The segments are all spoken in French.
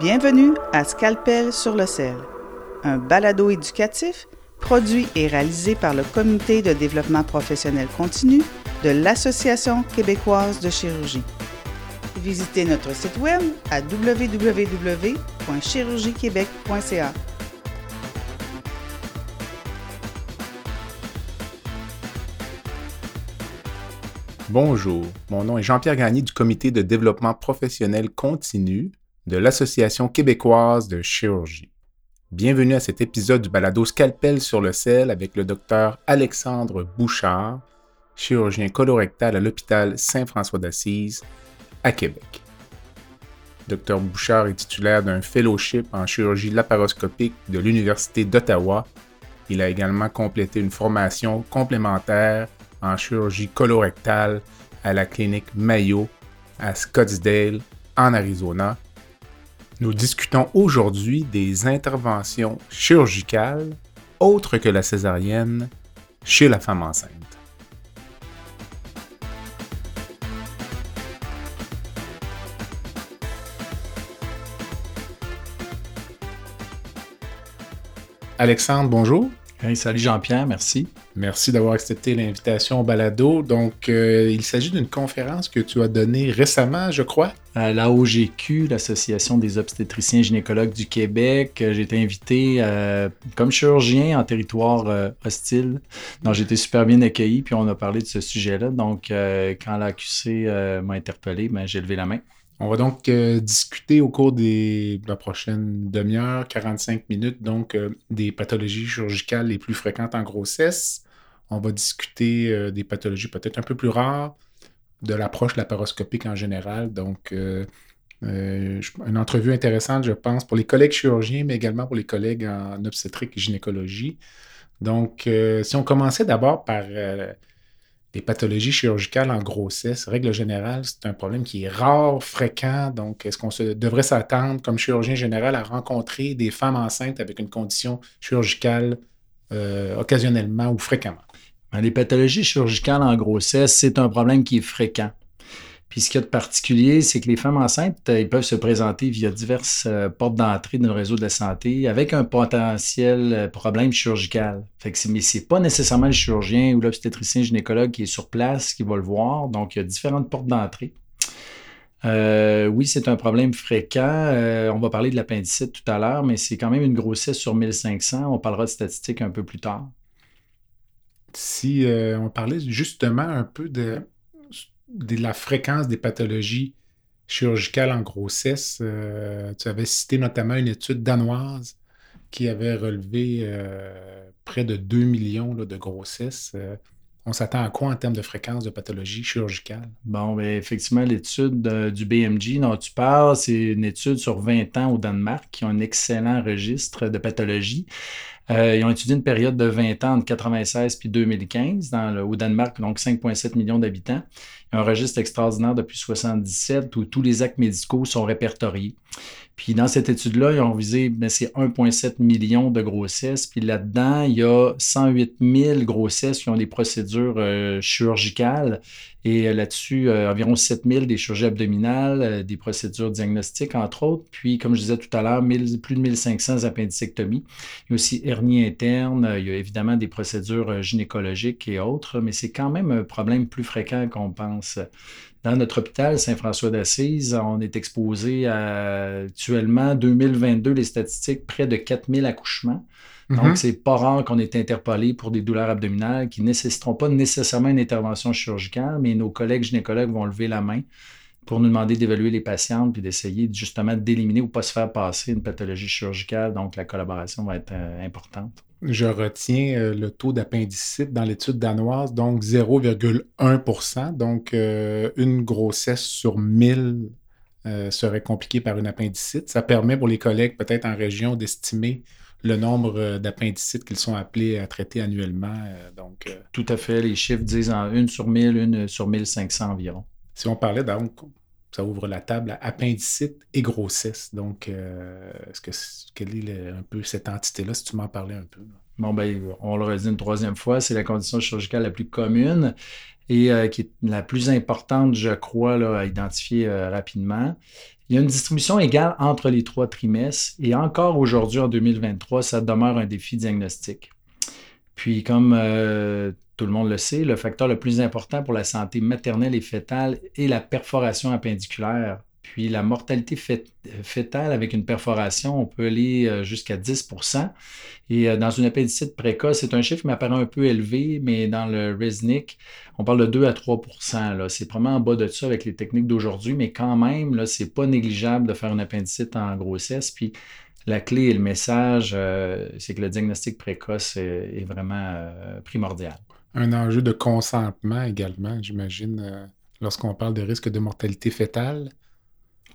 Bienvenue à Scalpel sur le sel, un balado éducatif produit et réalisé par le Comité de développement professionnel continu de l'Association québécoise de chirurgie. Visitez notre site web à www.chirurgiequebec.ca. Bonjour, mon nom est Jean-Pierre Gagné du Comité de développement professionnel continu de l'Association québécoise de chirurgie. Bienvenue à cet épisode du balado Scalpel sur le sel avec le docteur Alexandre Bouchard, chirurgien colorectal à l'hôpital Saint-François d'Assise à Québec. Dr Bouchard est titulaire d'un fellowship en chirurgie laparoscopique de l'Université d'Ottawa. Il a également complété une formation complémentaire en chirurgie colorectale à la clinique Mayo à Scottsdale, en Arizona. Nous discutons aujourd'hui des interventions chirurgicales autres que la césarienne chez la femme enceinte. Alexandre, bonjour. salut Jean-Pierre, merci. Merci d'avoir accepté l'invitation au balado. Donc, euh, il s'agit d'une conférence que tu as donnée récemment, je crois. À la OGQ, l'Association des obstétriciens gynécologues du Québec. Euh, j'ai été invité euh, comme chirurgien en territoire hostile. Donc, j'ai été super bien accueilli, puis on a parlé de ce sujet-là. Donc, quand l'AQC m'a interpellé, ben, j'ai levé la main. On va donc euh, discuter au cours de la prochaine demi-heure, 45 minutes, donc euh, des pathologies chirurgicales les plus fréquentes en grossesse. On va discuter euh, des pathologies peut-être un peu plus rares, de l'approche laparoscopique en général. Donc, une entrevue intéressante, je pense, pour les collègues chirurgiens, mais également pour les collègues en obstétrique et gynécologie. Donc, si on commençait d'abord par les pathologies chirurgicales en grossesse, règle générale, c'est un problème qui est rare, fréquent. Donc, est-ce qu'on devrait s'attendre, comme chirurgien général, à rencontrer des femmes enceintes avec une condition chirurgicale euh, occasionnellement ou fréquemment? Ben, les pathologies chirurgicales en grossesse, c'est un problème qui est fréquent. Puis ce qu'il y a de particulier, c'est que les femmes enceintes, euh, ils peuvent se présenter via diverses euh, portes d'entrée dans le réseau de la santé avec un potentiel euh, problème chirurgical. Mais c'est pas nécessairement le chirurgien ou l'obstétricien gynécologue qui est sur place qui va le voir. Donc, il y a différentes portes d'entrée. oui, c'est un problème fréquent. on va parler de l'appendicite tout à l'heure, mais c'est quand même une grossesse sur 1500. On parlera de statistiques un peu plus tard. Si on parlait justement un peu de, la fréquence des pathologies chirurgicales en grossesse. Euh, tu avais cité notamment une étude danoise qui avait relevé euh, près de 2 millions de grossesses. Euh, on s'attend à quoi en termes de fréquence de pathologie chirurgicale? Bon, bien, effectivement, l'étude du BMG dont tu parles, c'est une étude sur 20 ans au Danemark qui a un excellent registre de pathologie. Euh, ils ont étudié une période de 20 ans entre 1996 puis 2015 dans le, au Danemark, donc 5,7 millions d'habitants. Il y a un registre extraordinaire depuis 1977 où tous les actes médicaux sont répertoriés. Puis dans cette étude-là, ils ont visé, ben, c'est 1,7 million de grossesses. Puis là-dedans, il y a 108 000 grossesses qui ont des procédures euh, chirurgicales. Et euh, là-dessus, euh, environ 7 000 des chirurgies abdominales, des procédures diagnostiques, entre autres. Puis, comme je disais tout à l'heure, plus de 1500 appendicectomies. Il y a aussi hernie interne. Il y a évidemment des procédures gynécologiques et autres, mais c'est quand même un problème plus fréquent qu'on pense. Dans notre hôpital Saint-François d'Assise, on est exposé à actuellement 2022 les statistiques près de 4000 accouchements. Donc, ce mhm. c'est pas rare qu'on ait interpellé pour des douleurs abdominales qui ne nécessiteront pas nécessairement une intervention chirurgicale, mais nos collègues gynécologues vont lever la main pour nous demander d'évaluer les patientes puis d'essayer justement d'éliminer ou pas se faire passer une pathologie chirurgicale. Donc, la collaboration va être euh, importante je retiens euh, le taux d'appendicite dans l'étude danoise, donc 0,1% Donc, euh, une grossesse sur 1000 euh, serait compliquée par une appendicite. Ça permet pour les collègues, peut-être en région, d'estimer le nombre d'appendicites qu'ils sont appelés à traiter annuellement. donc, Tout à fait. Les chiffres disent en une sur 1000, une sur 1500 environ. Si on parlait donc ça ouvre la table à appendicite et grossesse. Donc, euh, est-ce que quelle est un peu cette entité-là, si tu m'en parlais un peu? Bon, ben, on le redit une troisième fois, c'est la condition chirurgicale la plus commune. et qui est la plus importante, je crois, à identifier rapidement. Il y a une distribution égale entre les trois trimestres et encore aujourd'hui, en 2023, ça demeure un défi diagnostique. Puis, comme tout le monde le sait, le facteur le plus important pour la santé maternelle et fœtale est la perforation appendiculaire. Puis la mortalité fœtale avec une perforation, on peut aller euh, jusqu'à 10% Et euh, dans une appendicite précoce, c'est un chiffre qui m'apparaît un peu élevé, mais dans le RESNIC, on parle de 2 à 3% C'est probablement en bas de ça avec les techniques d'aujourd'hui, mais quand même, ce n'est pas négligeable de faire une appendicite en grossesse. La clé et le message, euh, c'est que le diagnostic précoce est, vraiment primordial. Un enjeu de consentement également, j'imagine, lorsqu'on parle de risque de mortalité fœtale.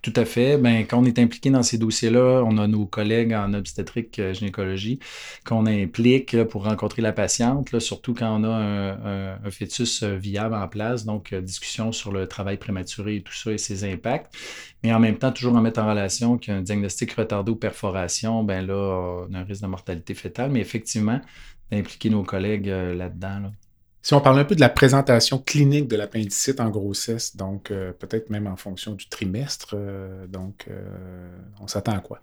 Tout à fait. Ben, quand on est impliqué dans ces dossiers-là, on a nos collègues en obstétrique euh, gynécologie qu'on implique pour rencontrer la patiente, surtout quand on a un, fœtus euh, viable en place, donc euh, discussion sur le travail prématuré et tout ça et ses impacts. Mais en même temps, toujours en mettre en relation qu'un diagnostic retardé ou perforation, ben là, on a un risque de mortalité fœtale. Mais effectivement, d'impliquer nos collègues là-dedans. Là. Si on parle un peu de la présentation clinique de l'appendicite en grossesse, donc euh, peut-être même en fonction du trimestre, euh, donc euh, on s'attend à quoi?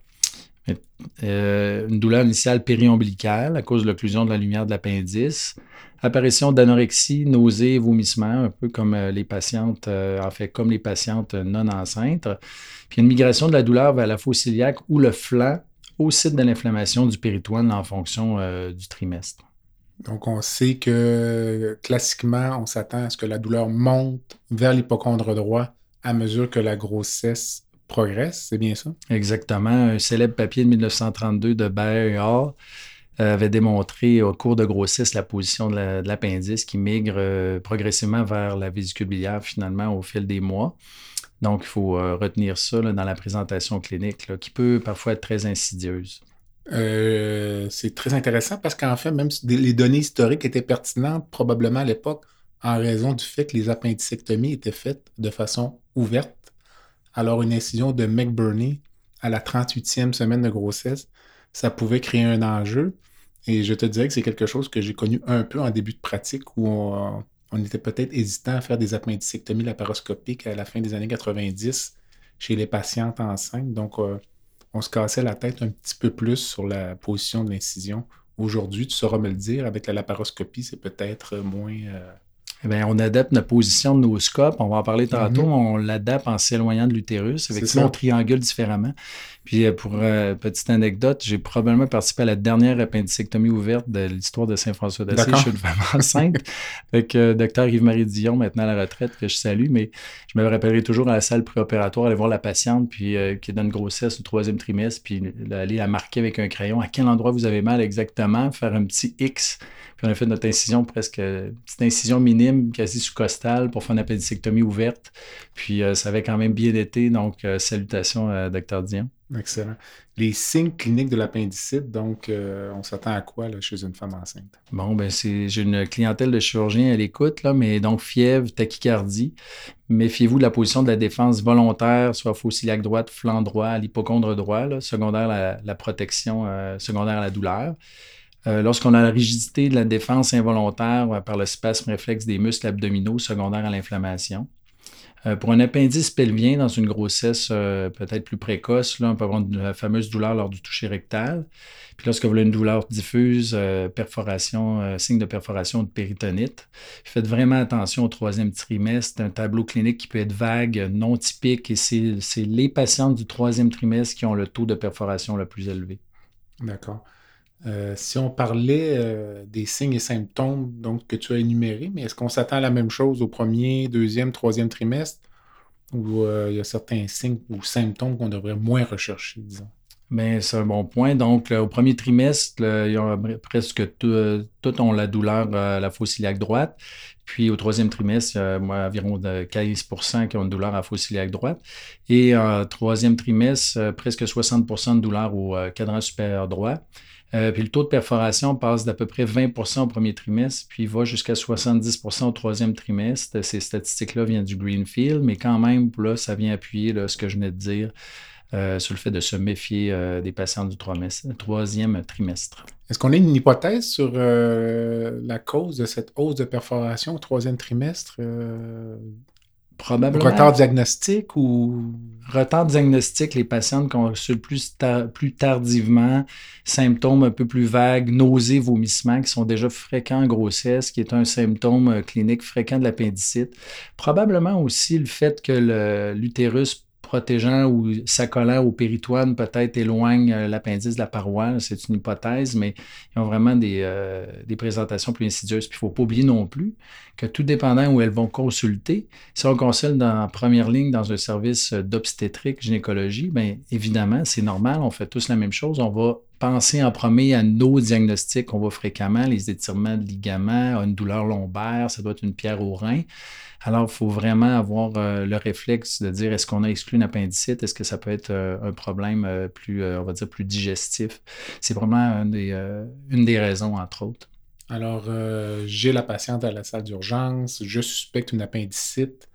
une douleur initiale périombilicale à cause de l'occlusion de la lumière de l'appendice, apparition d'anorexie, nausées, vomissements, un peu comme les patientes, en fait, comme les patientes non enceintes, puis une migration de la douleur vers la fosse iliaque ou le flanc au site de l'inflammation du péritoine en fonction du trimestre. Donc, on sait que classiquement, on s'attend à ce que la douleur monte vers l'hypochondre droit à mesure que la grossesse progresse, c'est bien ça? Exactement. Un célèbre papier de 1932 de Bayer et Hall euh, avait démontré au cours de grossesse la position de l'appendice qui migre euh, progressivement vers la vésicule biliaire finalement au fil des mois. Donc, il faut euh, retenir ça dans la présentation clinique qui peut parfois être très insidieuse. Euh, c'est très intéressant parce qu'en fait, même si les données historiques étaient pertinentes probablement à l'époque en raison du fait que les appendicectomies étaient faites de façon ouverte. Alors, une incision de McBurney à la 38e semaine de grossesse, ça pouvait créer un enjeu. Et je te dirais que c'est quelque chose que j'ai connu un peu en début de pratique où on, était peut-être hésitant à faire des appendicectomies laparoscopiques à la fin des années 90 chez les patientes enceintes. Donc, euh, on se cassait la tête un petit peu plus sur la position de l'incision. Aujourd'hui, tu sauras me le dire, avec la laparoscopie, c'est peut-être moins, euh, eh bien, on adapte notre position de nos scopes. On va en parler tantôt. Mhm. On l'adapte en s'éloignant de l'utérus. Effectivement, on triangule différemment. Puis, euh, pour euh, petite anecdote, j'ai probablement participé à la dernière appendicectomie ouverte de l'histoire de Saint-François d'Assise. Je suis femme enceinte. avec le docteur Yves-Marie Dion, maintenant à la retraite, que je salue. Mais je me rappellerai toujours à la salle préopératoire, aller voir la patiente, puis euh, qui une grossesse au troisième trimestre, puis aller la marquer avec un crayon. À quel endroit vous avez mal exactement? Faire un petit X. Puis on a fait notre incision presque, petite incision minime, quasi sous-costale, pour faire une appendicectomie ouverte. Puis euh, ça avait quand même bien été. Donc, euh, salutations à Dr. Dion. Excellent. Les signes cliniques de l'appendicite, donc, euh, on s'attend à quoi chez une femme enceinte? Bon, ben c'est j'ai une clientèle de chirurgiens à l'écoute, là, mais donc fièvre, tachycardie. Méfiez-vous de la position de la défense volontaire, soit fossiliaque droite, flanc droit, l'hypochondre droit, secondaire la, la protection, secondaire à la douleur. Euh, lorsqu'on a la rigidité de la défense involontaire euh, par le spasme réflexe des muscles abdominaux secondaires à l'inflammation. Euh, pour un appendice pelvien dans une grossesse peut-être plus précoce, là, on peut avoir la fameuse douleur lors du toucher rectal. Puis lorsque vous avez une douleur diffuse, perforation, signe de perforation de péritonite, faites vraiment attention au troisième trimestre. un tableau clinique qui peut être vague, non typique, et c'est les patientes du troisième trimestre qui ont le taux de perforation le plus élevé. D'accord. Euh, si on parlait euh, des signes et symptômes donc, que tu as énumérés, mais est-ce qu'on s'attend à la même chose au premier, deuxième, troisième trimestre? Ou euh, il y a certains signes ou symptômes qu'on devrait moins rechercher, disons? Bien, c'est un bon point. Donc, au premier trimestre, il y a presque tout, ont la douleur à la fosse iliaque droite. Puis au troisième trimestre, il y a environ 15% qui ont une douleur à la fosse iliaque droite. Et en troisième trimestre, presque 60% de douleur au cadran supérieur droit. Euh, puis le taux de perforation passe d'à peu près 20% au premier trimestre, puis va jusqu'à 70% au troisième trimestre. Ces statistiques-là viennent du Greenfield, mais quand même, là, ça vient appuyer ce que je venais de dire. sur le fait de se méfier des patients du troisième trimestre. Est-ce qu'on a une hypothèse sur la cause de cette hausse de perforation au troisième trimestre? Retard diagnostique ou. Retard diagnostique, les patients consultent plus, plus tardivement, symptômes un peu plus vagues, nausées, vomissements qui sont déjà fréquents en grossesse, qui est un symptôme euh, clinique fréquent de l'appendicite. Probablement aussi le fait que l'utérus protégeant ou s'accolant au péritoine peut-être éloigne euh, l'appendice de la paroi. C'est une hypothèse, mais ils ont vraiment des, euh, des présentations plus insidieuses. Puis il ne faut pas oublier non plus que tout dépendant où elles vont consulter, si on consulte en première ligne dans un service d'obstétrique, gynécologie, bien évidemment, c'est normal, on fait tous la même chose. On va penser en premier à nos diagnostics qu'on voit fréquemment, les étirements de ligaments, une douleur lombaire, ça doit être une pierre au rein. Alors, il faut vraiment avoir euh, le réflexe de dire est-ce qu'on a exclu une appendicite, est-ce que ça peut être euh, un problème euh, plus, on va dire, plus digestif? C'est vraiment une des, raisons, entre autres. Alors, j'ai la patiente à la salle d'urgence, je suspecte une appendicite.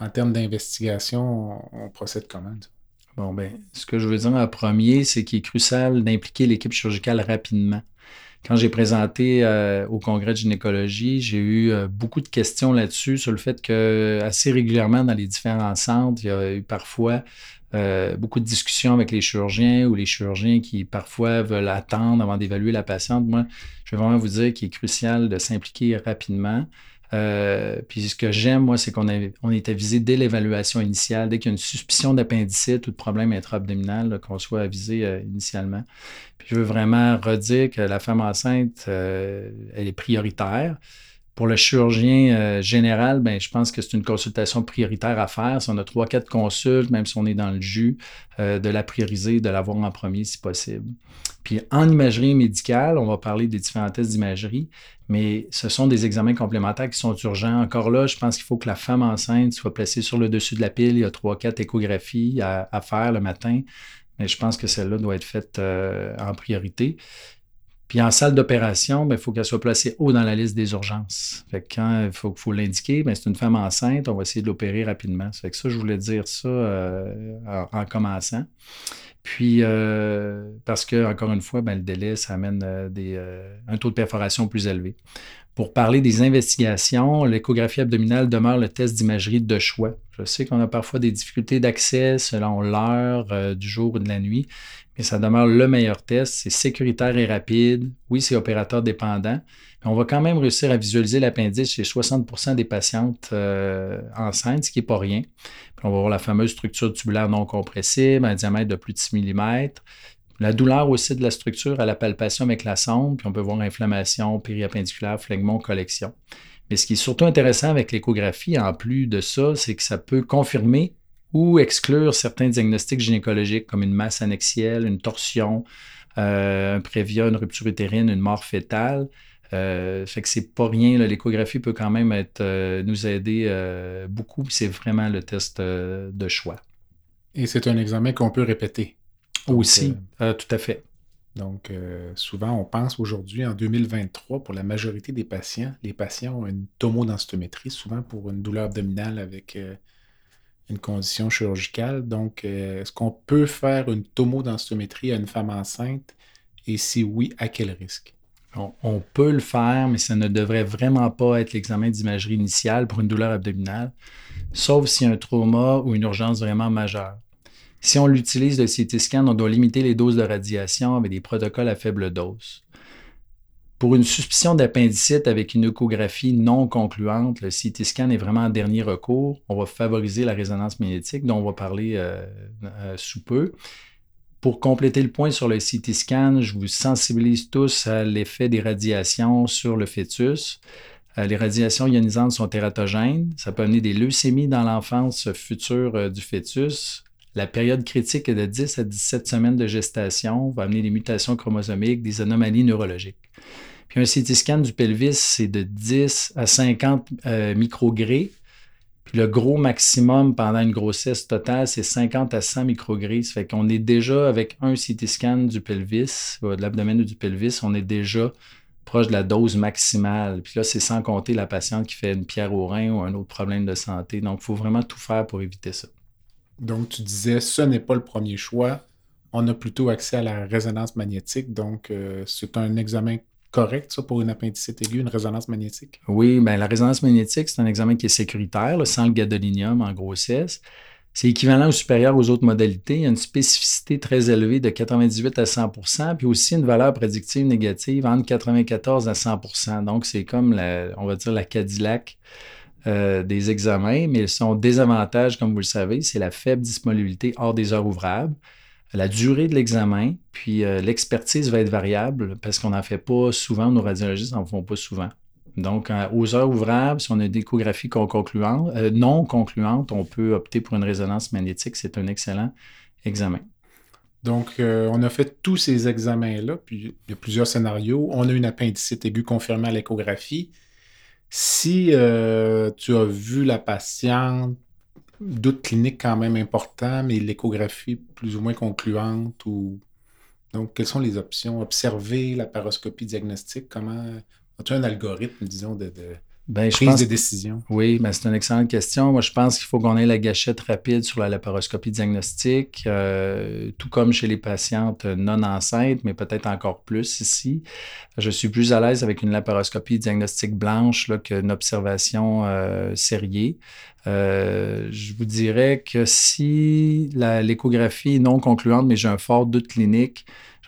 En termes d'investigation, on, procède comment? Bon, ben, ce que je veux dire en premier, c'est qu'il est crucial d'impliquer l'équipe chirurgicale rapidement. Quand j'ai présenté euh, au congrès de gynécologie, j'ai eu euh, beaucoup de questions là-dessus sur le fait que assez régulièrement dans les différents centres, il y a eu parfois euh, beaucoup de discussions avec les chirurgiens ou les chirurgiens qui parfois veulent attendre avant d'évaluer la patiente. Moi, je vais vraiment vous dire qu'il est crucial de s'impliquer rapidement. Euh, puis ce que j'aime, moi, c'est qu'on on est avisé dès l'évaluation initiale, dès qu'il y a une suspicion d'appendicite ou de problème intra-abdominal, qu'on soit avisé euh, initialement. Puis je veux vraiment redire que la femme enceinte, euh, elle est prioritaire. Pour le chirurgien général, ben, je pense que c'est une consultation prioritaire à faire. Si on a trois, quatre consultes, même si on est dans le jus, de la prioriser, de l'avoir en premier si possible. Puis en imagerie médicale, on va parler des différents tests d'imagerie, mais ce sont des examens complémentaires qui sont urgents. Encore là, je pense qu'il faut que la femme enceinte soit placée sur le dessus de la pile. Il y a trois, quatre échographies à, faire le matin, mais je pense que celle-là doit être faite euh, en priorité. Puis en salle d'opération, il ben, faut qu'elle soit placée haut dans la liste des urgences. Fait quand il faut, faut l'indiquer, ben, c'est une femme enceinte, on va essayer de l'opérer rapidement. Fait que ça, je voulais dire ça euh, en, commençant. Puis, euh, parce que, encore une fois, ben, le délai, ça amène euh, euh, un taux de perforation plus élevé. Pour parler des investigations, l'échographie abdominale demeure le test d'imagerie de choix. Je sais qu'on a parfois des difficultés d'accès selon l'heure du jour ou de la nuit, mais ça demeure le meilleur test. C'est sécuritaire et rapide. Oui, c'est opérateur dépendant, mais on va quand même réussir à visualiser l'appendice chez 60% des patientes euh, enceintes, ce qui n'est pas rien. On va voir la fameuse structure tubulaire non compressible, un diamètre de plus de 6 mm. La douleur aussi de la structure à la palpation avec la sonde, puis on peut voir inflammation périappendiculaire, phlegmon, collection. Mais ce qui est surtout intéressant avec l'échographie, en plus de ça, c'est que ça peut confirmer ou exclure certains diagnostics gynécologiques comme une masse annexielle, une torsion, euh, un prévia, une rupture utérine, une mort fétale. Euh, fait que c'est pas rien. L'échographie peut quand même être, euh, nous aider euh, beaucoup. C'est vraiment le test de choix. Et c'est un examen qu'on peut répéter. Aussi, tout à fait. Donc, souvent, on pense aujourd'hui, en 2023, pour la majorité des patients, les patients ont une tomodensitométrie, souvent pour une douleur abdominale avec une condition chirurgicale. Donc, euh, est-ce qu'on peut faire une tomodensitométrie à une femme enceinte? Et si oui, à quel risque? On, peut le faire, mais ça ne devrait vraiment pas être l'examen d'imagerie initiale pour une douleur abdominale, sauf s'il y a un trauma ou une urgence vraiment majeure. Si on l'utilise, le CT scan, on doit limiter les doses de radiation avec des protocoles à faible dose. Pour une suspicion d'appendicite avec une échographie non concluante, le CT scan est vraiment un dernier recours. On va favoriser la résonance magnétique, dont on va parler euh, euh, sous peu. Pour compléter le point sur le CT scan, je vous sensibilise tous à l'effet des radiations sur le fœtus. Euh, les radiations ionisantes sont tératogènes. Ça peut amener des leucémies dans l'enfance future du fœtus. La période critique est de 10 à 17 semaines de gestation, va amener des mutations chromosomiques, des anomalies neurologiques. Puis un CT scan du pelvis, c'est de 10 à 50 euh, microgrés. Puis le gros maximum pendant une grossesse totale, c'est 50 à 100 microgrés. Ça fait qu'on est déjà avec un CT scan du pelvis, de l'abdomen ou du pelvis, on est déjà proche de la dose maximale. Puis là, c'est sans compter la patiente qui fait une pierre au rein ou un autre problème de santé. Donc, il faut vraiment tout faire pour éviter ça. Donc, tu disais, ce n'est pas le premier choix. On a plutôt accès à la résonance magnétique. Donc, euh, c'est un examen correct, ça, pour une appendicite aiguë, une résonance magnétique? Oui, bien, la résonance magnétique, c'est un examen qui est sécuritaire, sans le gadolinium en grossesse. C'est équivalent ou supérieur aux autres modalités. Il y a une spécificité très élevée de 98 à 100% puis aussi une valeur prédictive négative entre 94 à 100% Donc, c'est comme, la, on va dire, la Cadillac euh, des examens, mais son désavantage, comme vous le savez, c'est la faible disponibilité hors des heures ouvrables, la durée de l'examen, puis euh, l'expertise va être variable parce qu'on n'en fait pas souvent, nos radiologistes n'en font pas souvent. Donc, aux heures ouvrables, si on a une échographie euh, non concluante, on peut opter pour une résonance magnétique. C'est un excellent examen. Donc, on a fait tous ces examens-là, puis il y a plusieurs scénarios. On a une appendicite aiguë confirmée à l'échographie. Si euh, tu as vu la patiente, doute clinique quand même important, mais l'échographie plus ou moins concluante ou donc quelles sont les options? Observer la paroscopie diagnostique, comment as-tu un algorithme, disons, de, ben, prise de décision? Oui, ben, c'est une excellente question. Moi, je pense qu'il faut qu'on ait la gâchette rapide sur la laparoscopie diagnostique, euh, tout comme chez les patientes non enceintes, mais peut-être encore plus ici. Je suis plus à l'aise avec une laparoscopie diagnostique blanche qu'une observation euh. Euh, je vous dirais que si l'échographie est non concluante, mais j'ai un fort doute clinique,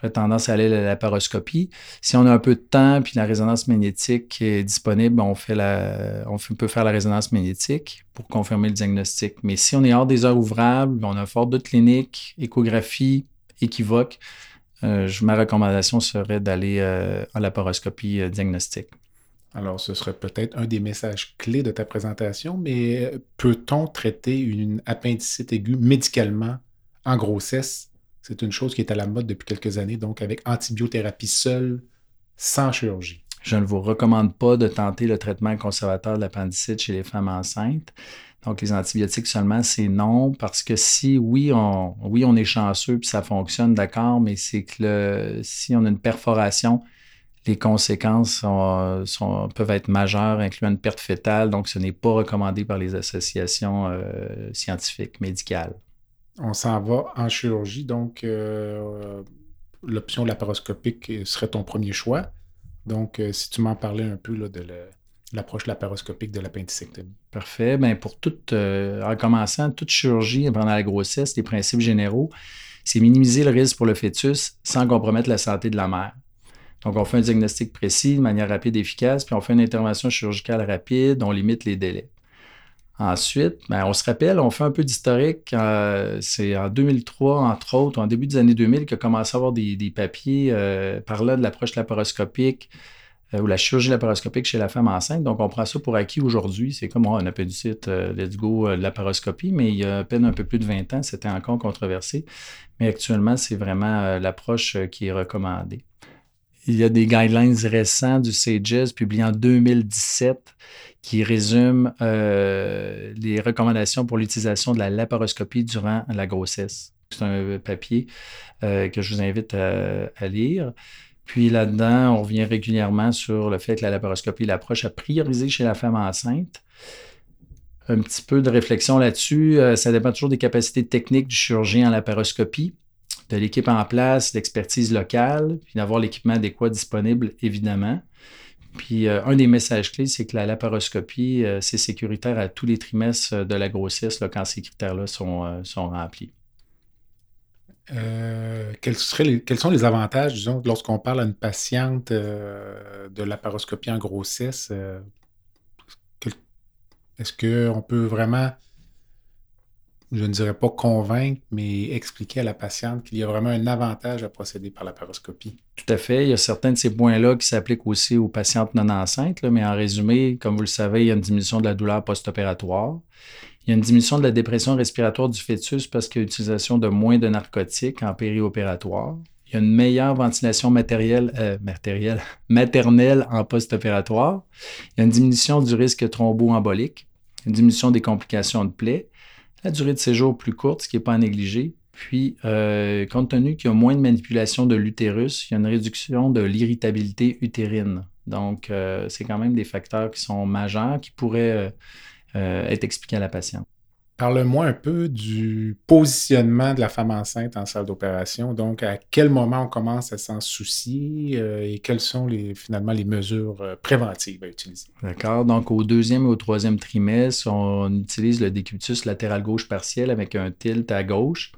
tendance à aller à la laparoscopie. Si on a un peu de temps puis la résonance magnétique est disponible, on, fait on peut faire la résonance magnétique pour confirmer le diagnostic. Mais si on est hors des heures ouvrables, on a fort doute clinique, échographie équivoque, euh, ma recommandation serait d'aller euh, à la laparoscopie euh, diagnostique. Alors, ce serait peut-être un des messages clés de ta présentation, mais peut-on traiter une appendicite aiguë médicalement en grossesse c'est une chose qui est à la mode depuis quelques années, donc avec antibiothérapie seule, sans chirurgie. Je ne vous recommande pas de tenter le traitement conservateur de l'appendicite chez les femmes enceintes. Donc, les antibiotiques seulement, c'est non, parce que si, oui, on, oui, on est chanceux puis ça fonctionne, d'accord, mais c'est que si on a une perforation, les conséquences peuvent être majeures, incluant une perte fétale, donc ce n'est pas recommandé par les associations euh, scientifiques médicales on s'en va en chirurgie, donc euh, l'option laparoscopique serait ton premier choix. Donc, euh, si tu m'en parlais un peu de l'approche laparoscopique de l'appendicectomie. Parfait. Bien, pour toute, euh, en commençant, toute chirurgie pendant la grossesse, les principes généraux, c'est minimiser le risque pour le fœtus sans compromettre la santé de la mère. Donc, on fait un diagnostic précis de manière rapide et efficace, puis on fait une intervention chirurgicale rapide, on limite les délais. Ensuite, ben, on se rappelle, on fait un peu d'historique. Euh, c'est en 2003, entre autres, en début des années 2000, a commencé à avoir des, papiers euh, parlant de l'approche laparoscopique euh, ou la chirurgie laparoscopique chez la femme enceinte. Donc, on prend ça pour acquis aujourd'hui. C'est comme oh, un appendicite, let's go, laparoscopie. Mais il y a à peine un peu plus de 20 ans, c'était encore controversé. Mais actuellement, c'est vraiment l'approche qui est recommandée. Il y a des guidelines récents du SAGES publiés en 2017 qui résument euh, les recommandations pour l'utilisation de la laparoscopie durant la grossesse. C'est un papier euh, que je vous invite à, lire. Puis là-dedans, on revient régulièrement sur le fait que la laparoscopie est l'approche à prioriser chez la femme enceinte. Un petit peu de réflexion là-dessus. Euh, ça dépend toujours des capacités techniques du chirurgien en laparoscopie de l'équipe en place, d'expertise locale, puis d'avoir l'équipement adéquat disponible, évidemment. Puis euh, un des messages clés, c'est que la laparoscopie, euh, c'est sécuritaire à tous les trimestres de la grossesse quand ces critères-là sont, euh, sont, remplis. quels, seraient quels, sont les avantages, disons, lorsqu'on parle à une patiente de laparoscopie en grossesse? Est-ce qu'on peut vraiment je ne dirais pas convaincre, mais expliquer à la patiente qu'il y a vraiment un avantage à procéder par la paroscopie. Tout à fait. Il y a certains de ces points-là qui s'appliquent aussi aux patientes non enceintes, mais en résumé, comme vous le savez, il y a une diminution de la douleur post-opératoire. Il y a une diminution de la dépression respiratoire du fœtus parce qu'il y a l'utilisation de moins de narcotiques en périopératoire. Il y a une meilleure ventilation matérielle, euh, matérielle, maternelle en post-opératoire. Il y a une diminution du risque thromboembolique, une diminution des complications de plaie la durée de séjour plus courte, ce qui n'est pas à négliger. Puis, euh, compte tenu qu'il y a moins de manipulation de l'utérus, il y a une réduction de l'irritabilité utérine. Donc, euh, c'est quand même des facteurs qui sont majeurs qui pourraient euh, être expliqués à la patiente. Parle-moi un peu du positionnement de la femme enceinte en salle d'opération. Donc, à quel moment on commence à s'en soucier euh, et quelles sont finalement les mesures euh, préventives à utiliser? D'accord. Donc, au deuxième et au troisième trimestre, on utilise le décubitus latéral gauche partiel avec un tilt à gauche.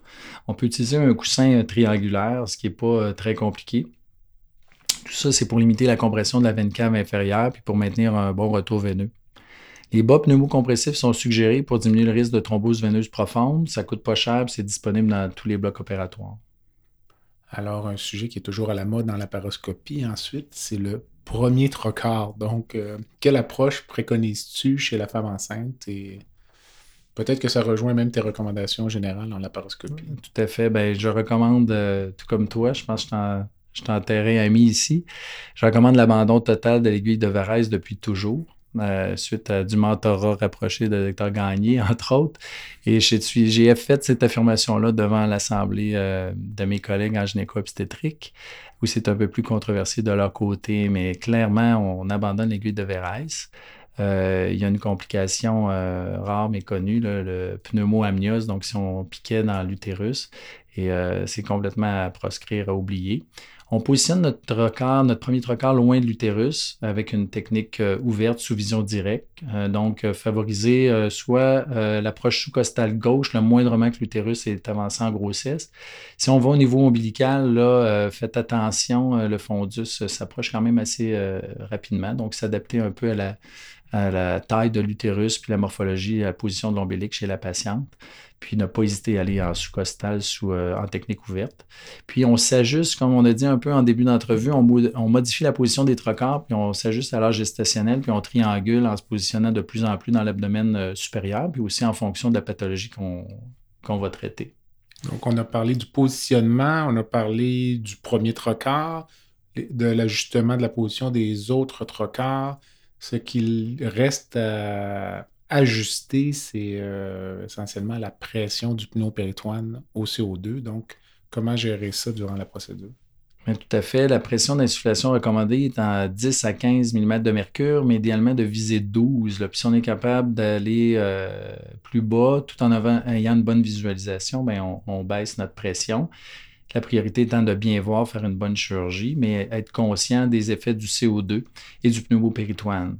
On peut utiliser un coussin triangulaire, ce qui n'est pas euh, très compliqué. Tout ça, c'est pour limiter la compression de la veine cave inférieure puis pour maintenir un bon retour veineux. Les bas pneumocompressifs sont suggérés pour diminuer le risque de thrombose veineuse profonde. Ça coûte pas cher, c'est disponible dans tous les blocs opératoires. Alors, un sujet qui est toujours à la mode dans la paroscopie, ensuite, c'est le premier trocard. Donc, euh, quelle approche préconises-tu chez la femme enceinte? Et peut-être que ça rejoint même tes recommandations générales dans la paroscopie? Tout à fait. Ben, je recommande, euh, tout comme toi, je pense que je t'en terrain ami ici, je recommande l'abandon total de l'aiguille de Varese depuis toujours. Euh, suite à du mentorat rapproché de Dr Gagné, entre autres. Et j'ai fait cette affirmation-là devant l'Assemblée euh, de mes collègues en gynéco-obstétrique, où c'est un peu plus controversé de leur côté, mais clairement, on abandonne l'aiguille de Verès. Euh, il y a une complication rare mais connue, le pneumoamniose, donc si on piquait dans l'utérus, et c'est complètement à proscrire, à oublier. On positionne notre trocard, notre premier trocard loin de l'utérus avec une technique euh, ouverte sous vision directe. Euh, donc, euh, favoriser soit l'approche sous-costale gauche, le moindrement que l'utérus est avancé en grossesse. Si on va au niveau ombilical, là, faites attention, le fondus s'approche quand même assez rapidement. Donc, s'adapter un peu à la, à la taille de l'utérus, puis la morphologie, la position de l'ombilic chez la patiente puis ne pas hésiter à aller en sous-costal, sous, euh, en technique ouverte. Puis on s'ajuste, comme on a dit un peu en début d'entrevue, on, modifie la position des trocars, puis on s'ajuste à l'âge gestationnel, puis on triangule en se positionnant de plus en plus dans l'abdomen euh, supérieur, puis aussi en fonction de la pathologie qu'on va traiter. Donc, on a parlé du positionnement, on a parlé du premier trocar, de l'ajustement de la position des autres trocars. Ce qu'il reste à ajuster, c'est euh, essentiellement la pression du pneu péritoine au CO2. Donc, comment gérer ça durant la procédure? tout à fait. La pression d'insufflation recommandée est en 10 à 15 mm de mercure, mais idéalement de viser 12. Puis si on est capable d'aller euh, plus bas tout en ayant une bonne visualisation, bien, on, on, baisse notre pression. La priorité étant de bien voir, faire une bonne chirurgie, mais être conscient des effets du CO2 et du pneumopéritoine.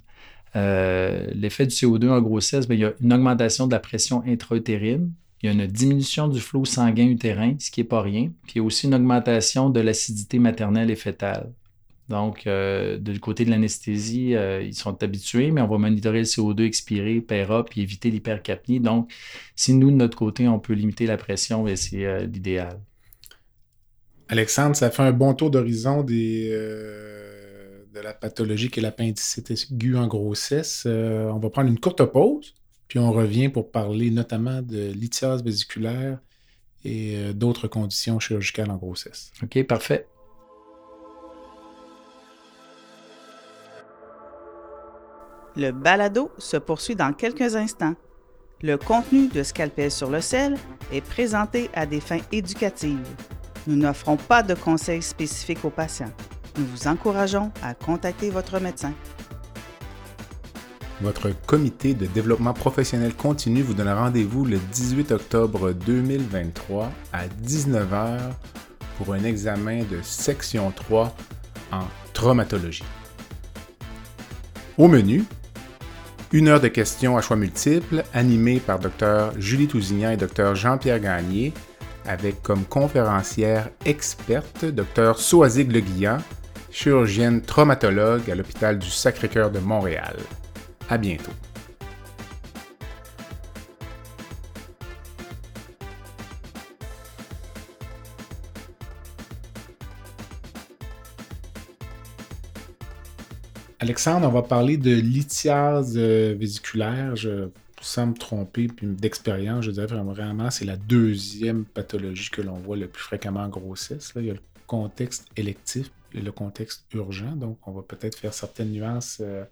Euh, l'effet du CO2 en grossesse, ben, il y a une augmentation de la pression intra-utérine, il y a une diminution du flot sanguin utérin, ce qui n'est pas rien, puis il y a aussi une augmentation de l'acidité maternelle et fétale. Donc, euh, du côté de l'anesthésie, euh, ils sont habitués, mais on va monitorer le CO2 expiré, PERA, puis éviter l'hypercapnie. Donc, si nous, de notre côté, on peut limiter la pression, ben, c'est l'idéal. Alexandre, ça fait un bon tour d'horizon des de la pathologie qui est l'appendicite aiguë en grossesse. Euh, on va prendre une courte pause, puis on revient pour parler notamment de lithiase vésiculaire et euh, d'autres conditions chirurgicales en grossesse. OK, parfait. Le balado se poursuit dans quelques instants. Le contenu de Scalpel sur le sel est présenté à des fins éducatives. Nous n'offrons pas de conseils spécifiques aux patients. Nous vous encourageons à contacter votre médecin. Votre comité de développement professionnel continu vous donne rendez-vous le 18 octobre 2023 à 19h pour un examen de section 3 en traumatologie. Au menu, une heure de questions à choix multiples animée par Dr Julie Tousignan et Dr Jean-Pierre Gagné avec comme conférencière experte Dr Soazig Leguillan chirurgienne traumatologue à l'hôpital du Sacré-Cœur de Montréal. À bientôt. Alexandre, on va parler de lithiase euh, vésiculaire. Sans me tromper, puis d'expérience, je dirais vraiment, c'est la deuxième pathologie que l'on voit le plus fréquemment en grossesse. Là. Il y a le contexte électif, le contexte urgent. Donc, on va peut-être faire certaines nuances euh,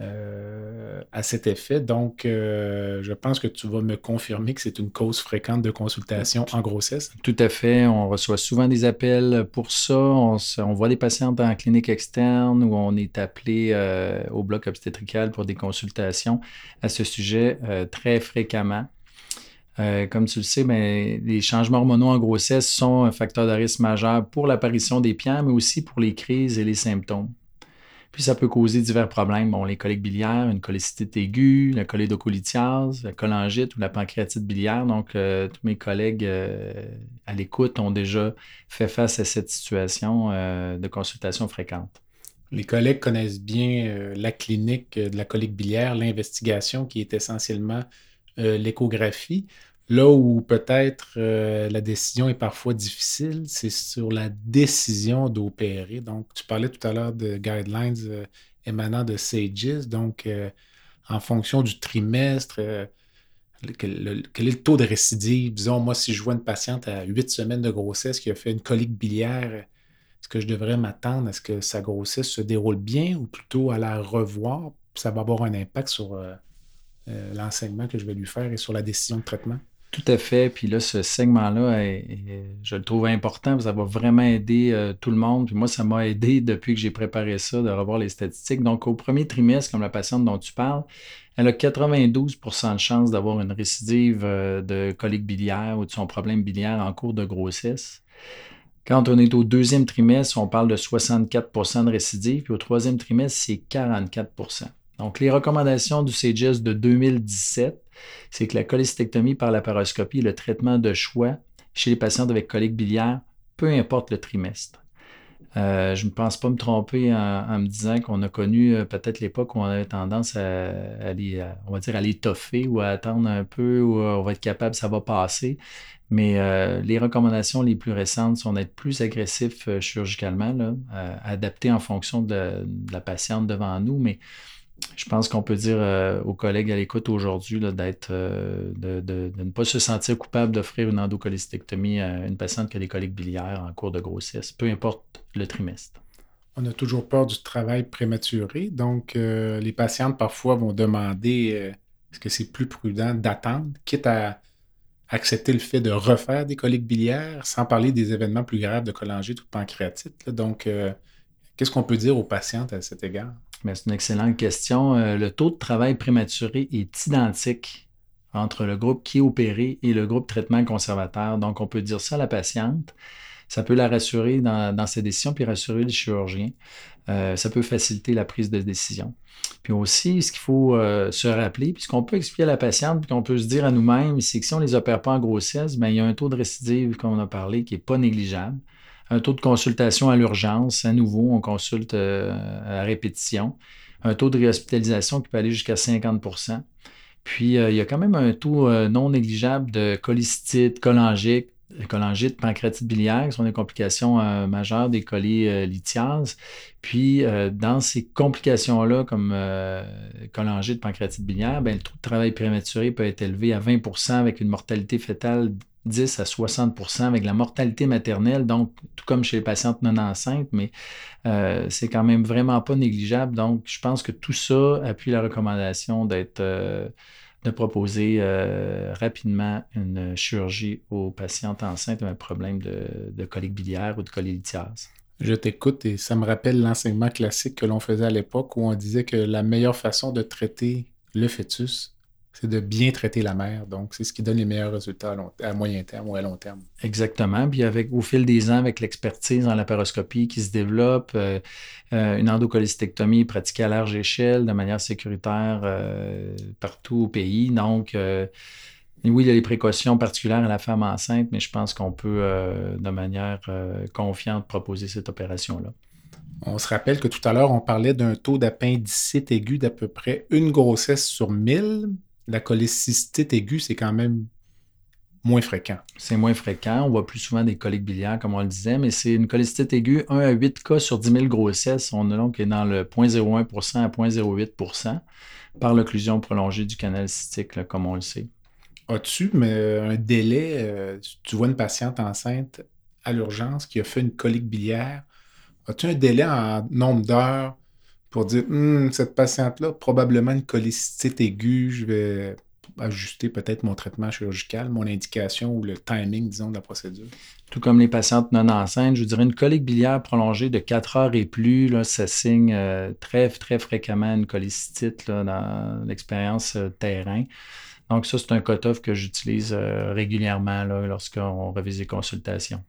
euh, à cet effet. Donc, euh, je pense que tu vas me confirmer que c'est une cause fréquente de consultation en grossesse. Tout à fait. On reçoit souvent des appels pour ça. On, voit des patients dans la clinique externe où on est appelé au bloc obstétrical pour des consultations à ce sujet très fréquemment. Euh, comme tu le sais, ben, les changements hormonaux en grossesse sont un facteur de risque majeur pour l'apparition des pierres, mais aussi pour les crises et les symptômes. Puis ça peut causer divers problèmes, bon, les coliques biliaires, une cholécystite aiguë, la cholédocolithiase, la cholangite ou la pancréatite biliaire. Donc, euh, tous mes collègues euh, à l'écoute ont déjà fait face à cette situation euh, de consultation fréquente. Les collègues connaissent bien la clinique de la colique biliaire, l'investigation qui est essentiellement l'échographie. Là où peut-être euh, la décision est parfois difficile, c'est sur la décision d'opérer. Donc, tu parlais tout à l'heure de guidelines euh, émanant de SAGES. Donc, euh, en fonction du trimestre, quel, est le taux de récidive? Disons, moi, si je vois une patiente à huit semaines de grossesse qui a fait une colique biliaire, est-ce que je devrais m'attendre à ce que sa grossesse se déroule bien ou plutôt à la revoir? Ça va avoir un impact sur l'enseignement que je vais lui faire et sur la décision de traitement? Tout à fait. Puis là, ce segment-là, je le trouve important ça va vraiment aider euh, tout le monde. Puis moi, ça m'a aidé depuis que j'ai préparé ça, de revoir les statistiques. Donc, au premier trimestre, comme la patiente dont tu parles, elle a 92% de chance d'avoir une récidive euh, de colique biliaire ou de son problème biliaire en cours de grossesse. Quand on est au deuxième trimestre, on parle de 64% de récidive, puis au troisième trimestre, c'est 44% Donc, les recommandations du CGS de 2017, c'est que la cholécystectomie par la paroscopie est le traitement de choix chez les patients avec colique biliaire, peu importe le trimestre. Euh, je ne pense pas me tromper en, me disant qu'on a connu euh, peut-être l'époque où on avait tendance à, aller, on va à l'étoffer ou à attendre un peu, où on va être capable, ça va passer. Mais euh, les recommandations les plus récentes sont d'être plus agressifs chirurgicalement, là, adaptés en fonction de, de, la patiente devant nous. Mais je pense qu'on peut dire euh, aux collègues à l'écoute aujourd'hui d'être, euh, de, ne pas se sentir coupable d'offrir une endocolistectomie à une patiente qui a des coliques biliaires en cours de grossesse, peu importe le trimestre. On a toujours peur du travail prématuré, donc euh, les patientes parfois vont demander est-ce que c'est plus prudent d'attendre, quitte à accepter le fait de refaire des coliques biliaires, sans parler des événements plus graves de cholangite ou de pancréatite. Donc, qu'est-ce qu'on peut dire aux patientes à cet égard? C'est une excellente question. Euh, le taux de travail prématuré est identique entre le groupe qui est opéré et le groupe traitement conservateur. Donc, on peut dire ça à la patiente. Ça peut la rassurer dans, ses décisions, puis rassurer le chirurgien. Euh, ça peut faciliter la prise de décision. Puis aussi, ce qu'il faut euh, se rappeler, puis ce qu'on peut expliquer à la patiente, puis qu'on peut se dire à nous-mêmes, c'est que si on ne les opère pas en grossesse, bien, il y a un taux de récidive, comme on a parlé, qui n'est pas négligeable un taux de consultation à l'urgence. À nouveau, on consulte euh, à répétition. Un taux de réhospitalisation qui peut aller jusqu'à 50% Puis, euh, il y a quand même un taux euh, non négligeable de cholestite, cholangite, cholangite, pancréatite biliaire, qui sont des complications majeures des cholélithiases. Puis, dans ces complications-là, comme cholangite, pancréatite biliaire, ben, le taux de travail prématuré peut être élevé à 20% avec une mortalité fétale 10 à 60% avec la mortalité maternelle, donc tout comme chez les patientes non enceintes, mais euh, c'est quand même vraiment pas négligeable. Donc, je pense que tout ça appuie la recommandation euh, de proposer euh, rapidement une chirurgie aux patientes enceintes avec un problème de, de colique biliaire ou de cholélithiase. Je t'écoute et ça me rappelle l'enseignement classique que l'on faisait à l'époque où on disait que la meilleure façon de traiter le fœtus, c'est de bien traiter la mère. Donc, c'est ce qui donne les meilleurs résultats à, moyen terme ou à long terme. Exactement. Puis avec, au fil des ans, avec l'expertise en laparoscopie qui se développe, euh, euh, une endocolistectomie pratiquée à large échelle de manière sécuritaire euh, partout au pays. Donc, oui, il y a les précautions particulières à la femme enceinte, mais je pense qu'on peut, de manière confiante, proposer cette opération-là. On se rappelle que tout à l'heure, on parlait d'un taux d'appendicite aigu d'à peu près une grossesse sur 1000 la cholécystite aiguë, c'est quand même moins fréquent. C'est moins fréquent. On voit plus souvent des coliques biliaires, comme on le disait, mais c'est une cholestite aiguë, 1 à 8 cas sur 10 000 grossesses. On est donc dans le 0,01% à 0,08% par l'occlusion prolongée du canal cystique, comme on le sait. As-tu un délai, euh, tu vois une patiente enceinte à l'urgence qui a fait une colique biliaire, as-tu un délai en nombre d'heures pour dire hum, cette patiente-là, probablement une cholécystite aiguë, je vais ajuster peut-être mon traitement chirurgical, mon indication ou le timing, disons, de la procédure. Tout comme les patientes non enceintes, je dirais une colique biliaire prolongée de 4 heures et plus, là, ça signe euh, très, très fréquemment une cholécystite dans l'expérience euh, terrain. Donc, ça, c'est un cut-off que j'utilise régulièrement lorsqu'on revise les consultations.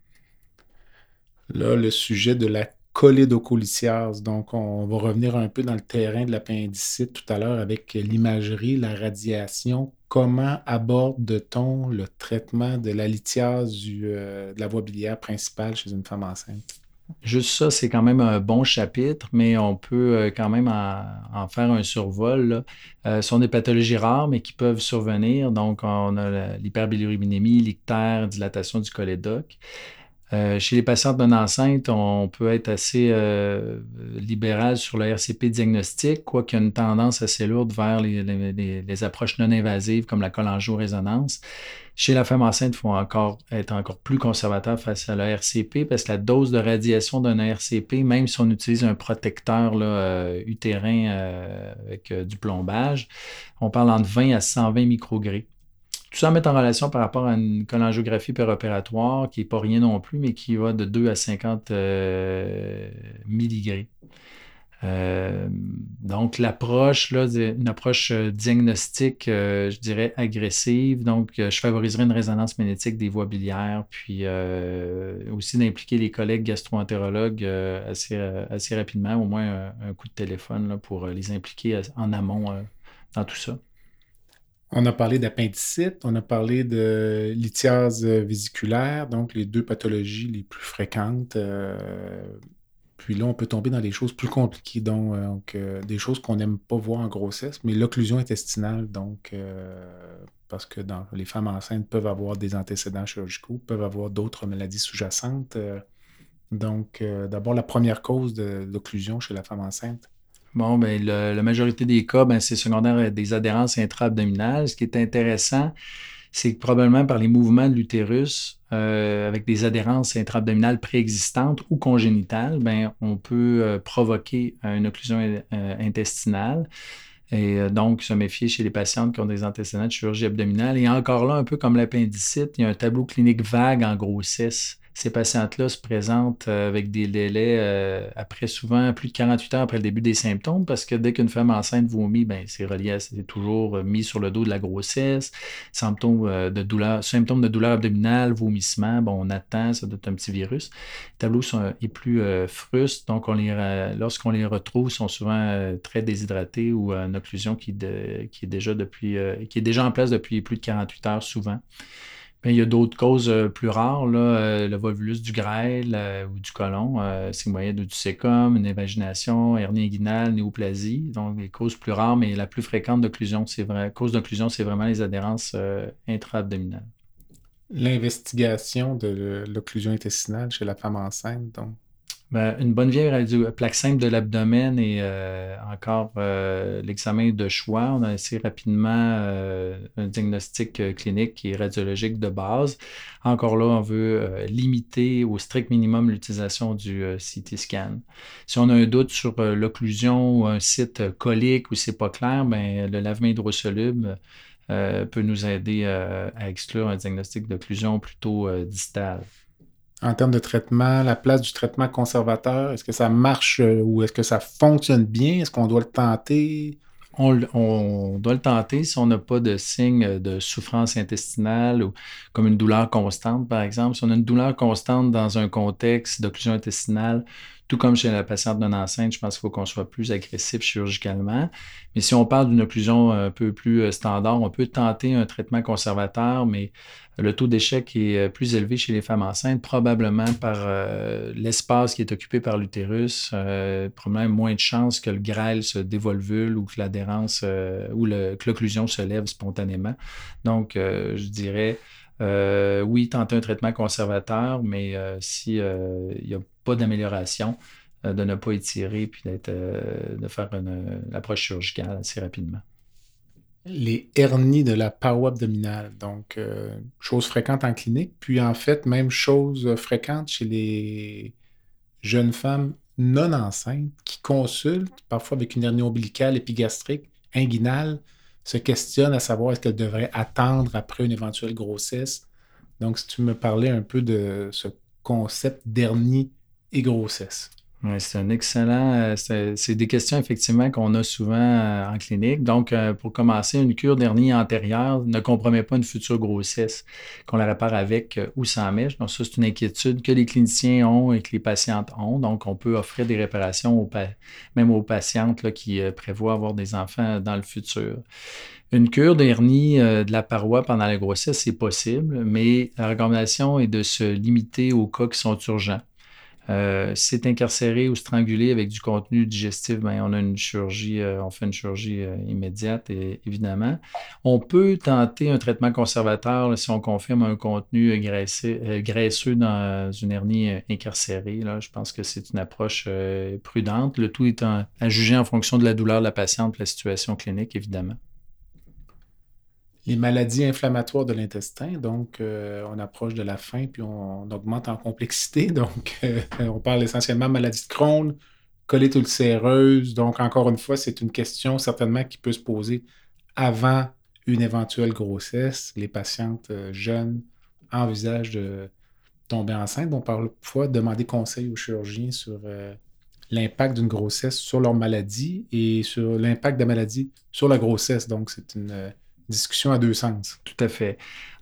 Là, le sujet de la cholédocolithiase. Donc, on va revenir un peu dans le terrain de l'appendicite tout à l'heure avec l'imagerie, la radiation. Comment aborde-t-on le traitement de la lithiase euh, de la voie biliaire principale chez une femme enceinte? Juste ça, c'est quand même un bon chapitre, mais on peut euh, quand même en, faire un survol. Euh, ce sont des pathologies rares, mais qui peuvent survenir. Donc, on a l'hyperbilirubinémie, l'ictère, dilatation du cholédoque. Euh, chez les patientes non enceintes, on peut être assez euh, libéral sur le RCP diagnostic, quoiqu'il y a une tendance assez lourde vers les, approches non invasives comme la cholangio-résonance. Chez la femme enceinte, il faut encore être encore plus conservateur face à la RCP parce que la dose de radiation d'un RCP, même si on utilise un protecteur là, euh, utérin avec du plombage, on parle entre 20 à 120 microgrammes. Tout ça à mettre en relation par rapport à une cholangiographie péropératoire qui n'est pas rien non plus, mais qui va de 2 à 50 euh, euh, donc, l'approche, là, une approche euh, diagnostique, je dirais agressive. Donc, je favoriserai une résonance magnétique des voies biliaires, puis aussi d'impliquer les collègues gastro-entérologues assez, assez rapidement, au moins un, coup de téléphone pour les impliquer en amont dans tout ça. On a parlé d'appendicite, on a parlé de lithiase vésiculaire, donc les deux pathologies les plus fréquentes. Euh, puis là, on peut tomber dans des choses plus compliquées, donc, euh, des choses qu'on n'aime pas voir en grossesse, mais l'occlusion intestinale, donc, euh, parce que les femmes enceintes peuvent avoir des antécédents chirurgicaux, peuvent avoir d'autres maladies sous-jacentes. donc, d'abord, la première cause de l'occlusion chez la femme enceinte. Bon, ben, la majorité des cas, ben, c'est secondaire des adhérences intra-abdominales. Ce qui est intéressant, c'est que probablement par les mouvements de l'utérus, euh, avec des adhérences intra-abdominales préexistantes ou congénitales, ben, on peut euh, provoquer une occlusion euh, intestinale. Et donc, se méfier chez les patientes qui ont des antécédents de chirurgie abdominale. Et encore là, un peu comme l'appendicite, il y a un tableau clinique vague en grossesse ces patientes-là se présentent euh, avec des délais euh, après souvent plus de 48 heures après le début des symptômes parce que dès qu'une femme enceinte vomit, ben, c'est relié c'est toujours euh, mis sur le dos de la grossesse, symptômes de douleur, symptômes de abdominale, vomissement, bon, on attend, ça doit être un petit virus. Les tableaux sont plus frustes, donc lorsqu'on les retrouve, ils sont souvent très déshydratés ou une occlusion qui, est déjà depuis, qui est déjà en place depuis plus de 48 heures souvent. Il y a d'autres causes euh, plus rares, là, euh, le volvulus du grêle euh, ou du côlon, sigmoïde ou du sécum, une invagination, hernie inguinale, néoplasie. Donc, les causes plus rares, mais la plus fréquente d'occlusion, c'est vrai, cause d'occlusion, c'est vraiment les adhérences intra-abdominales. L'investigation de l'occlusion intestinale chez la femme enceinte, donc, une bonne vieille radio, plaque simple de l'abdomen et euh, encore euh, l'examen de choix. On a assez rapidement euh, un diagnostic clinique qui est radiologique de base. Encore là, on veut limiter au strict minimum l'utilisation du CT scan. Si on a un doute sur l'occlusion ou un site colique ou c'est pas clair, ben, le lavement hydrosoluble peut nous aider à exclure un diagnostic d'occlusion plutôt distal en termes de traitement, la place du traitement conservateur, est-ce que ça marche euh, ou est-ce que ça fonctionne bien? Est-ce qu'on doit le tenter? On, doit le tenter si on n'a pas de signe de souffrance intestinale ou comme une douleur constante, par exemple. Si on a une douleur constante dans un contexte d'occlusion intestinale, tout comme chez la patiente non enceinte, je pense qu'il faut qu'on soit plus agressif chirurgicalement. Mais si on parle d'une occlusion un peu plus euh, standard, on peut tenter un traitement conservateur, mais le taux d'échec est euh, plus élevé chez les femmes enceintes, probablement par euh, l'espace qui est occupé par l'utérus, probablement moins de chances que le grêle se dévolvule ou que l'adhérence ou que l'occlusion se lève spontanément. Donc, je dirais oui, tenter un traitement conservateur, mais si il y a pas d'amélioration, euh, de ne pas étirer puis euh, de faire une, approche chirurgicale assez rapidement. Les hernies de la paroi abdominale, donc euh, chose fréquente en clinique, puis en fait, même chose fréquente chez les jeunes femmes non enceintes qui consultent, parfois avec une hernie ombilicale, épigastrique, inguinale, se questionnent à savoir est-ce qu'elles devraient attendre après une éventuelle grossesse. Donc, si tu me parlais un peu de ce concept d'hernie et grossesse. C'est un excellent. Euh, c'est des questions effectivement qu'on a souvent euh, en clinique. Donc, euh, pour commencer, une cure d'hernie antérieure ne compromet pas une future grossesse qu'on la répare avec ou sans mèche. Donc, ça, c'est une inquiétude que les cliniciens ont et que les patientes ont. Donc, on peut offrir des réparations même aux patientes qui prévoient avoir des enfants dans le futur. Une cure d'hernie de la paroi pendant la grossesse, c'est possible, mais la recommandation est de se limiter aux cas qui sont urgents. Euh, c'est incarcéré ou strangulé avec du contenu digestif, ben, on a une chirurgie, euh, on fait une chirurgie euh, immédiate, évidemment. On peut tenter un traitement conservateur si on confirme un contenu graisseux dans une hernie incarcérée. Là. Je pense que c'est une approche prudente. Le tout est à juger en fonction de la douleur de la patiente et la situation clinique, évidemment les maladies inflammatoires de l'intestin. Donc, euh, on approche de la fin, puis on, augmente en complexité. Donc, euh, on parle essentiellement de maladie de Crohn, colite ulcéreuse. Donc, encore une fois, c'est une question certainement qui peut se poser avant une éventuelle grossesse. Les patientes euh, jeunes envisagent de tomber enceinte. vont parfois demander conseil aux chirurgiens sur l'impact d'une grossesse sur leur maladie et sur l'impact de la maladie sur la grossesse. Donc, c'est une discussion à deux sens. Tout à fait.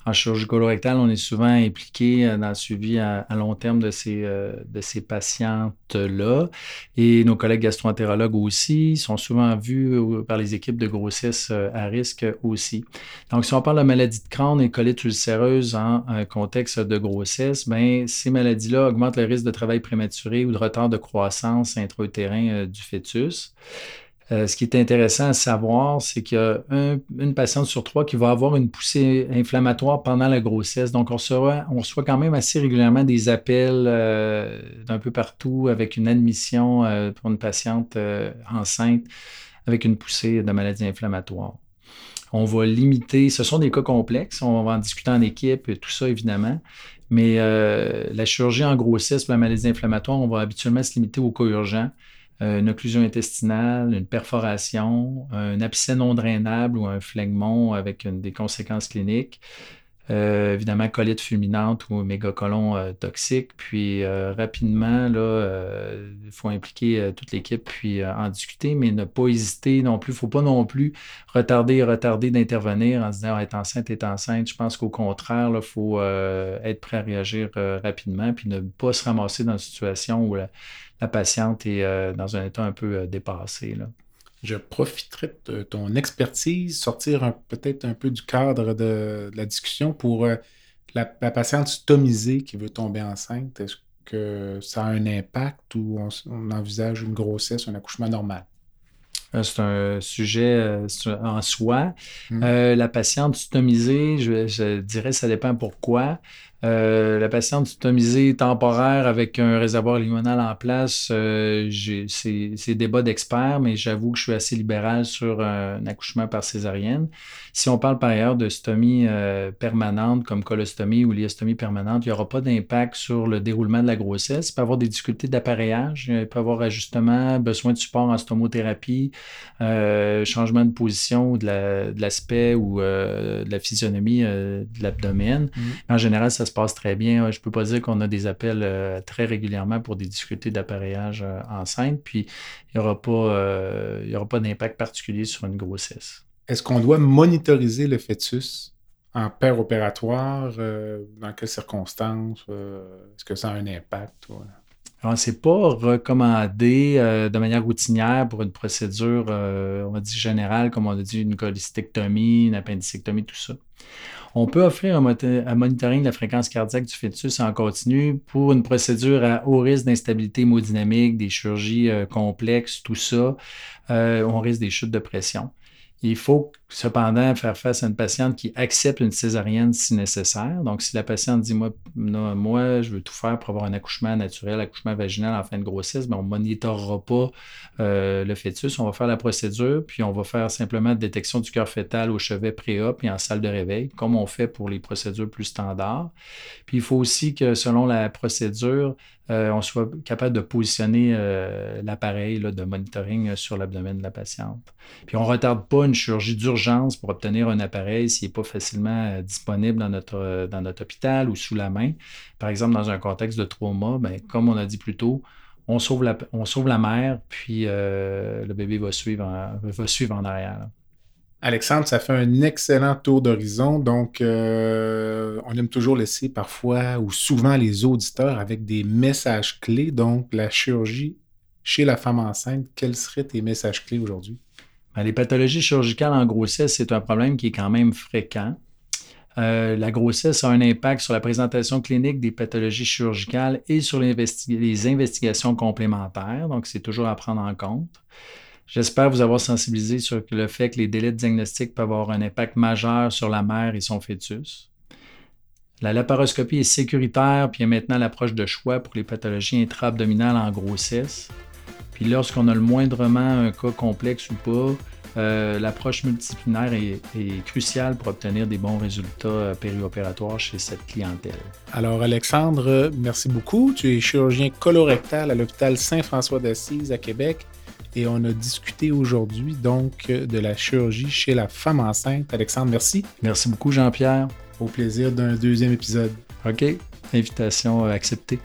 En chirurgie colorectale, on est souvent impliqué euh, dans le suivi à, long terme de ces, euh, ces patientes-là. Et nos collègues gastroentérologues aussi sont souvent vus euh, par les équipes de grossesse à risque aussi. Donc, si on parle de maladie de crâne et colite ulcéreuse en contexte de grossesse, ben, ces maladies-là augmentent le risque de travail prématuré ou de retard de croissance intra-utérin du fœtus. Euh, ce qui est intéressant à savoir, c'est qu'il y a une patiente sur trois qui va avoir une poussée inflammatoire pendant la grossesse. Donc, on reçoit, on reçoit quand même assez régulièrement des appels euh, d'un peu partout avec une admission euh, pour une patiente enceinte avec une poussée de maladie inflammatoire. On va limiter, ce sont des cas complexes, on va en discuter en équipe et tout ça évidemment, mais la chirurgie en grossesse pour la maladie inflammatoire, on va habituellement se limiter aux cas urgents. Euh, une occlusion intestinale, une perforation, un abcès non drainable ou un phlegmon avec des conséquences cliniques. Euh, évidemment, colite fulminante ou mégacolon euh, toxique. Puis rapidement, là, il faut impliquer toute l'équipe puis en discuter, mais ne pas hésiter non plus. Il ne faut pas non plus retarder et retarder d'intervenir en disant ah, être enceinte, est enceinte. Je pense qu'au contraire, il faut être prêt à réagir rapidement puis ne pas se ramasser dans une situation où la patiente est euh, dans un état un peu euh, dépassé. Je profiterai de ton expertise, sortir peut-être un peu du cadre de, la discussion pour euh, la, patiente stomisée qui veut tomber enceinte. Est-ce que ça a un impact ou on, envisage une grossesse, un accouchement normal? C'est un sujet en soi. Hmm. la patiente stomisée, je, je, dirais ça dépend pourquoi. Euh, la patiente stomisée temporaire avec un réservoir limonal en place, euh, c'est débat d'experts, mais j'avoue que je suis assez libéral sur un accouchement par césarienne. Si on parle par ailleurs de stomie euh, permanente comme colostomie ou liostomie permanente, il n'y aura pas d'impact sur le déroulement de la grossesse. Il peut y avoir des difficultés d'appareillage, il peut y avoir ajustement, besoin de support en stomothérapie, euh, changement de position de l'aspect ou de la physionomie de l'abdomen. Mm. En général, ça se passe très bien. Je ne peux pas dire qu'on a des appels euh, très régulièrement pour des difficultés d'appareillage euh, enceinte, puis il n'y aura pas, euh, aura pas d'impact particulier sur une grossesse. Est-ce qu'on doit monitoriser le fœtus en père opératoire? dans quelles circonstances? Est-ce que ça a un impact? Ce n'est pas recommandé de manière routinière pour une procédure, on va dire générale, comme on a dit, une cholecystectomie, une appendicectomie, tout ça. On peut offrir un, monitoring de la fréquence cardiaque du fœtus en continu pour une procédure à haut risque d'instabilité hémodynamique, des chirurgies euh, complexes, tout ça. Euh, on risque des chutes de pression. Il faut cependant faire face à une patiente qui accepte une césarienne si nécessaire. Donc, si la patiente dit Moi, moi je veux tout faire pour avoir un accouchement naturel, accouchement vaginal en fin de grossesse, mais ben, on ne monitorera pas euh, le fœtus. On va faire la procédure, puis on va faire simplement détection du cœur fœtal au chevet pré-op et en salle de réveil, comme on fait pour les procédures plus standards. Puis il faut aussi que selon la procédure, euh, on soit capable de positionner euh, l'appareil de monitoring sur l'abdomen de la patiente. Puis on ne retarde pas une chirurgie d'urgence pour obtenir un appareil s'il n'est pas facilement euh, disponible dans notre, dans notre hôpital ou sous la main. Par exemple, dans un contexte de trauma, ben, comme on a dit plus tôt, on sauve la, on sauve la mère, puis euh, le bébé va suivre en, va suivre en arrière. Alexandre, ça fait un excellent tour d'horizon. Donc, euh, on aime toujours laisser parfois ou souvent les auditeurs avec des messages clés. Donc, la chirurgie chez la femme enceinte, quels seraient tes messages clés aujourd'hui? Ben, les pathologies chirurgicales en grossesse, c'est un problème qui est quand même fréquent. Euh, la grossesse a un impact sur la présentation clinique des pathologies chirurgicales et sur les, les investigations complémentaires. Donc, c'est toujours à prendre en compte. J'espère vous avoir sensibilisé sur le fait que les délais de diagnostic peuvent avoir un impact majeur sur la mère et son fœtus. La laparoscopie est sécuritaire, puis a maintenant l'approche de choix pour les pathologies intra-abdominales en grossesse. Puis lorsqu'on a le moindrement un cas complexe ou pas, euh, l'approche multidisciplinaire est, est, cruciale pour obtenir des bons résultats euh, périopératoires chez cette clientèle. Alors, Alexandre, merci beaucoup. Tu es chirurgien colorectal à l'hôpital Saint-François d'Assise à Québec et on a discuté aujourd'hui donc de la chirurgie chez la femme enceinte. Alexandre, merci. Merci beaucoup, Jean-Pierre. Au plaisir d'un deuxième épisode. OK. Invitation acceptée.